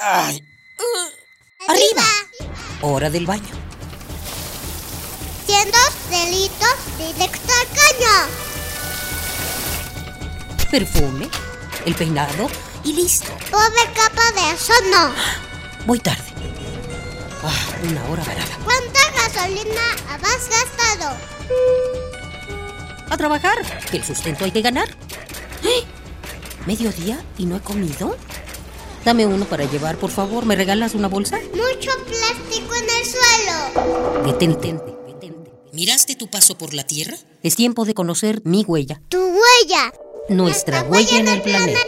Ay. Arriba. Hora del baño. Siendo delitos directo al caño. Perfume, el peinado y listo. Pobre capa de eso no. Voy tarde. Ah, una hora varada. ¿Cuánta gasolina has gastado? A trabajar, que el sustento hay que ganar. ¡Eh! ¿Mediodía y no he comido? Dame uno para llevar, por favor. ¿Me regalas una bolsa? Mucho plástico en el suelo. Detente. ¿Miraste tu paso por la Tierra? Es tiempo de conocer mi huella. Tu huella. Nuestra huella en el planeta.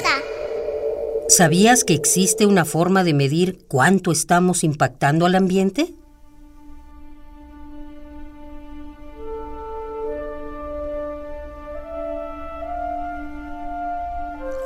¿Sabías que existe una forma de medir cuánto estamos impactando al ambiente?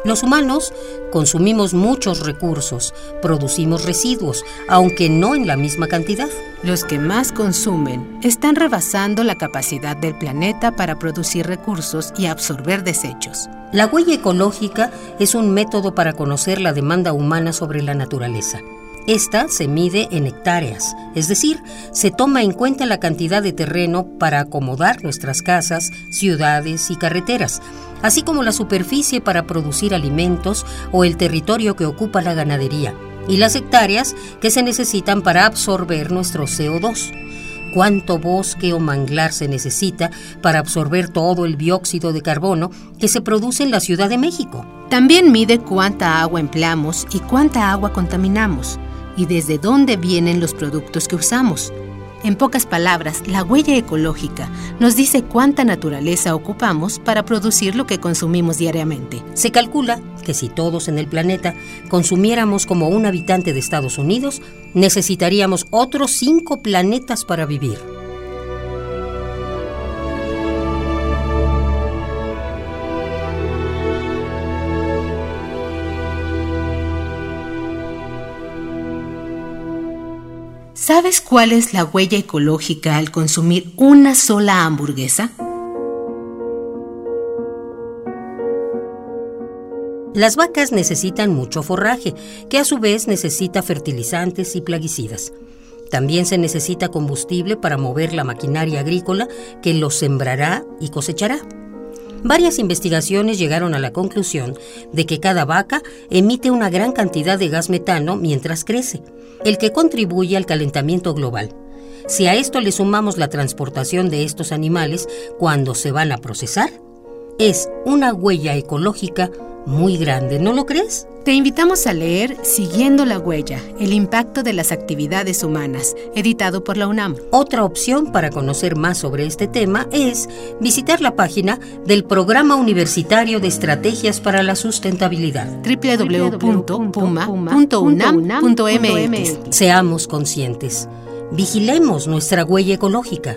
Los humanos consumimos muchos recursos, producimos residuos, aunque no en la misma cantidad. Los que más consumen están rebasando la capacidad del planeta para producir recursos y absorber desechos. La huella ecológica es un método para conocer la demanda humana sobre la naturaleza. Esta se mide en hectáreas, es decir, se toma en cuenta la cantidad de terreno para acomodar nuestras casas, ciudades y carreteras, así como la superficie para producir alimentos o el territorio que ocupa la ganadería, y las hectáreas que se necesitan para absorber nuestro CO2 cuánto bosque o manglar se necesita para absorber todo el dióxido de carbono que se produce en la Ciudad de México. También mide cuánta agua empleamos y cuánta agua contaminamos y desde dónde vienen los productos que usamos. En pocas palabras, la huella ecológica nos dice cuánta naturaleza ocupamos para producir lo que consumimos diariamente. Se calcula que si todos en el planeta consumiéramos como un habitante de Estados Unidos, necesitaríamos otros cinco planetas para vivir. ¿Sabes cuál es la huella ecológica al consumir una sola hamburguesa? Las vacas necesitan mucho forraje, que a su vez necesita fertilizantes y plaguicidas. También se necesita combustible para mover la maquinaria agrícola que los sembrará y cosechará. Varias investigaciones llegaron a la conclusión de que cada vaca emite una gran cantidad de gas metano mientras crece, el que contribuye al calentamiento global. Si a esto le sumamos la transportación de estos animales cuando se van a procesar, es una huella ecológica muy grande, ¿no lo crees? Te invitamos a leer Siguiendo la huella, el impacto de las actividades humanas, editado por la UNAM. Otra opción para conocer más sobre este tema es visitar la página del Programa Universitario de Estrategias para la Sustentabilidad. www.puma.unam.mx. Seamos conscientes. Vigilemos nuestra huella ecológica.